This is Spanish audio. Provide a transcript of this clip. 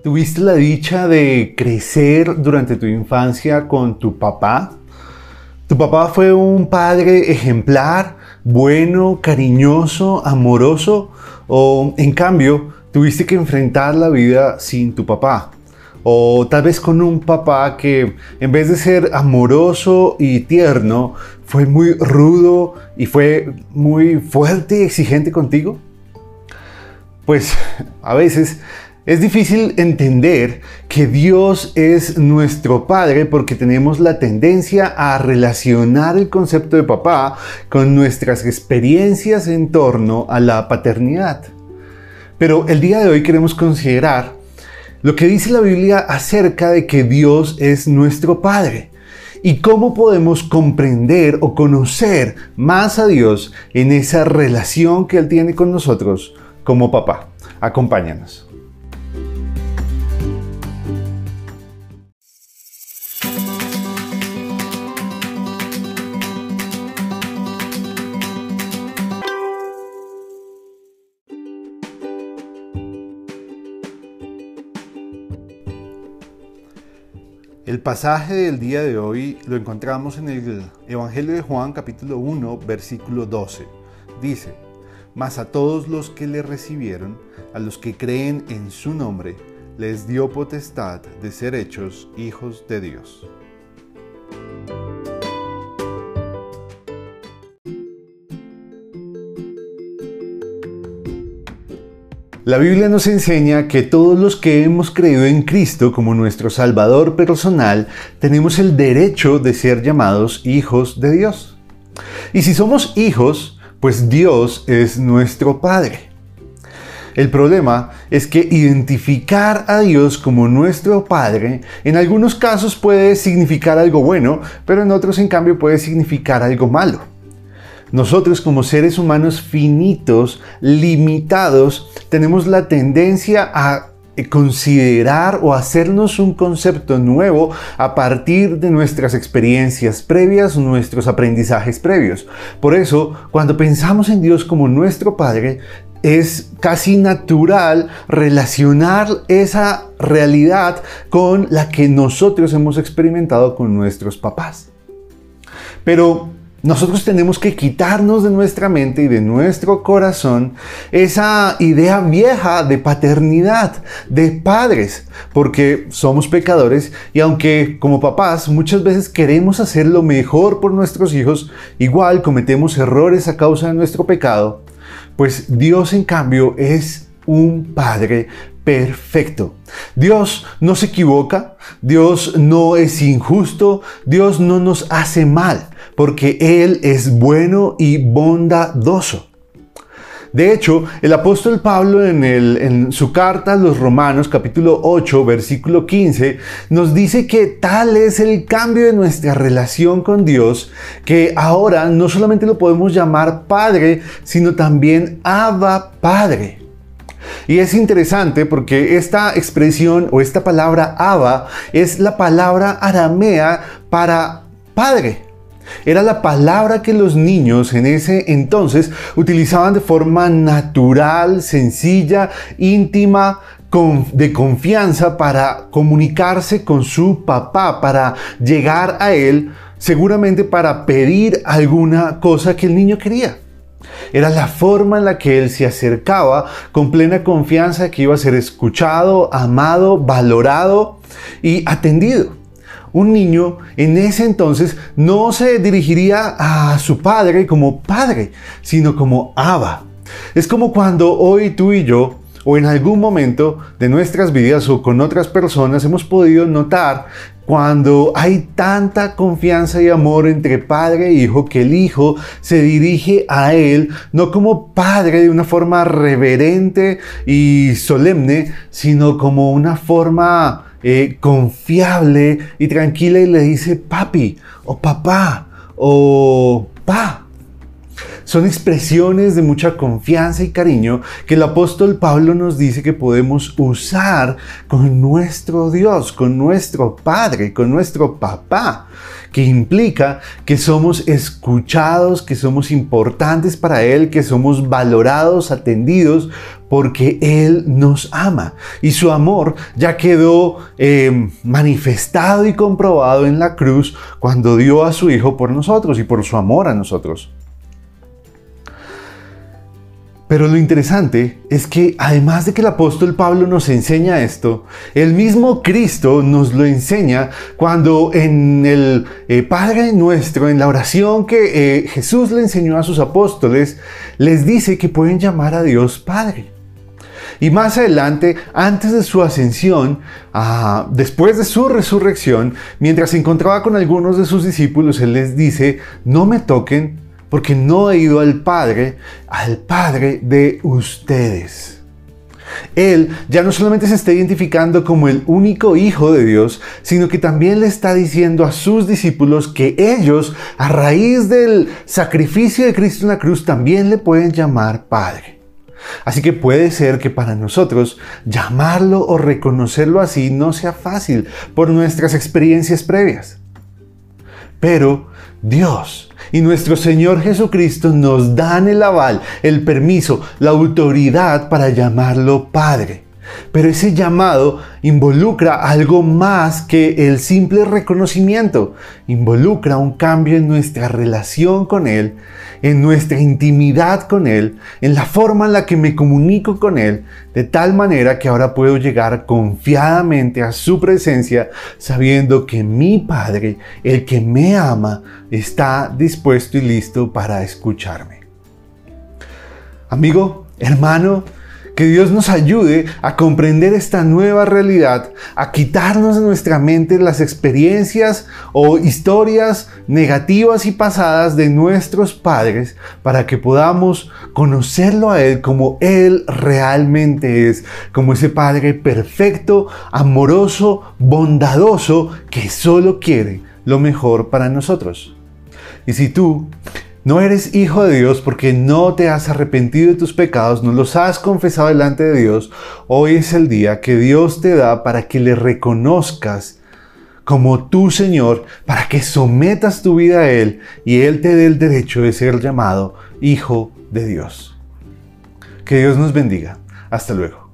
¿Tuviste la dicha de crecer durante tu infancia con tu papá? ¿Tu papá fue un padre ejemplar, bueno, cariñoso, amoroso? ¿O en cambio tuviste que enfrentar la vida sin tu papá? O tal vez con un papá que en vez de ser amoroso y tierno, fue muy rudo y fue muy fuerte y exigente contigo? Pues a veces es difícil entender que Dios es nuestro Padre porque tenemos la tendencia a relacionar el concepto de papá con nuestras experiencias en torno a la paternidad. Pero el día de hoy queremos considerar lo que dice la Biblia acerca de que Dios es nuestro Padre y cómo podemos comprender o conocer más a Dios en esa relación que Él tiene con nosotros como papá. Acompáñanos. El pasaje del día de hoy lo encontramos en el Evangelio de Juan capítulo 1 versículo 12. Dice, Mas a todos los que le recibieron, a los que creen en su nombre, les dio potestad de ser hechos hijos de Dios. La Biblia nos enseña que todos los que hemos creído en Cristo como nuestro Salvador personal tenemos el derecho de ser llamados hijos de Dios. Y si somos hijos, pues Dios es nuestro Padre. El problema es que identificar a Dios como nuestro Padre en algunos casos puede significar algo bueno, pero en otros en cambio puede significar algo malo. Nosotros como seres humanos finitos, limitados, tenemos la tendencia a considerar o hacernos un concepto nuevo a partir de nuestras experiencias previas, nuestros aprendizajes previos. Por eso, cuando pensamos en Dios como nuestro Padre, es casi natural relacionar esa realidad con la que nosotros hemos experimentado con nuestros papás. Pero nosotros tenemos que quitarnos de nuestra mente y de nuestro corazón esa idea vieja de paternidad, de padres, porque somos pecadores y aunque como papás muchas veces queremos hacer lo mejor por nuestros hijos, igual cometemos errores a causa de nuestro pecado, pues Dios en cambio es un Padre perfecto. Dios no se equivoca, Dios no es injusto, Dios no nos hace mal, porque Él es bueno y bondadoso. De hecho, el apóstol Pablo en, su carta a los Romanos capítulo 8 versículo 15 nos dice que tal es el cambio de nuestra relación con Dios que ahora no solamente lo podemos llamar Padre, sino también Abba Padre. Y es interesante porque esta expresión o esta palabra Abba es la palabra aramea para padre. Era la palabra que los niños en ese entonces utilizaban de forma natural, sencilla, íntima, de confianza para comunicarse con su papá, para llegar a él, seguramente para pedir alguna cosa que el niño quería. Era la forma en la que él se acercaba con plena confianza que iba a ser escuchado, amado, valorado y atendido. Un niño en ese entonces no se dirigiría a su padre como padre, sino como Abba. Es como cuando hoy tú y yo o en algún momento de nuestras vidas o con otras personas hemos podido notar cuando hay tanta confianza y amor entre padre e hijo que el hijo se dirige a él no como padre de una forma reverente y solemne, sino como una forma eh, confiable y tranquila y le dice papi o papá o pa. Son expresiones de mucha confianza y cariño que el apóstol Pablo nos dice que podemos usar con nuestro Dios, con nuestro Padre, con nuestro Papá que implica que somos escuchados, que somos importantes para Él, que somos valorados, atendidos, porque Él nos ama. Y su amor ya quedó eh, manifestado y comprobado en la cruz cuando dio a su Hijo por nosotros y por su amor a nosotros. Pero lo interesante es que además de que el apóstol Pablo nos enseña esto, el mismo Cristo nos lo enseña cuando en el eh, Padre nuestro, en la oración que eh, Jesús le enseñó a sus apóstoles, les dice que pueden llamar a Dios Padre. Y más adelante, antes de su ascensión, ah, después de su resurrección, mientras se encontraba con algunos de sus discípulos, Él les dice, no me toquen porque no he ido al Padre, al Padre de ustedes. Él ya no solamente se está identificando como el único Hijo de Dios, sino que también le está diciendo a sus discípulos que ellos, a raíz del sacrificio de Cristo en la cruz, también le pueden llamar Padre. Así que puede ser que para nosotros llamarlo o reconocerlo así no sea fácil por nuestras experiencias previas. Pero Dios y nuestro Señor Jesucristo nos dan el aval, el permiso, la autoridad para llamarlo Padre. Pero ese llamado involucra algo más que el simple reconocimiento. Involucra un cambio en nuestra relación con Él, en nuestra intimidad con Él, en la forma en la que me comunico con Él, de tal manera que ahora puedo llegar confiadamente a su presencia sabiendo que mi Padre, el que me ama, está dispuesto y listo para escucharme. Amigo, hermano, que Dios nos ayude a comprender esta nueva realidad, a quitarnos de nuestra mente las experiencias o historias negativas y pasadas de nuestros padres para que podamos conocerlo a Él como Él realmente es, como ese Padre perfecto, amoroso, bondadoso, que solo quiere lo mejor para nosotros. Y si tú no eres hijo de Dios porque no te has arrepentido de tus pecados, no los has confesado delante de Dios. Hoy es el día que Dios te da para que le reconozcas como tu Señor, para que sometas tu vida a Él y Él te dé el derecho de ser llamado hijo de Dios. Que Dios nos bendiga. Hasta luego.